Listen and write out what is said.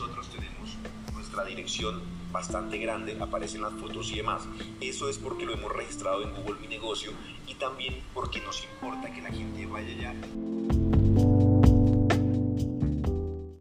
nosotros tenemos nuestra dirección bastante grande, aparecen las fotos y demás. Eso es porque lo hemos registrado en Google Mi Negocio y también porque nos importa que la gente vaya allá.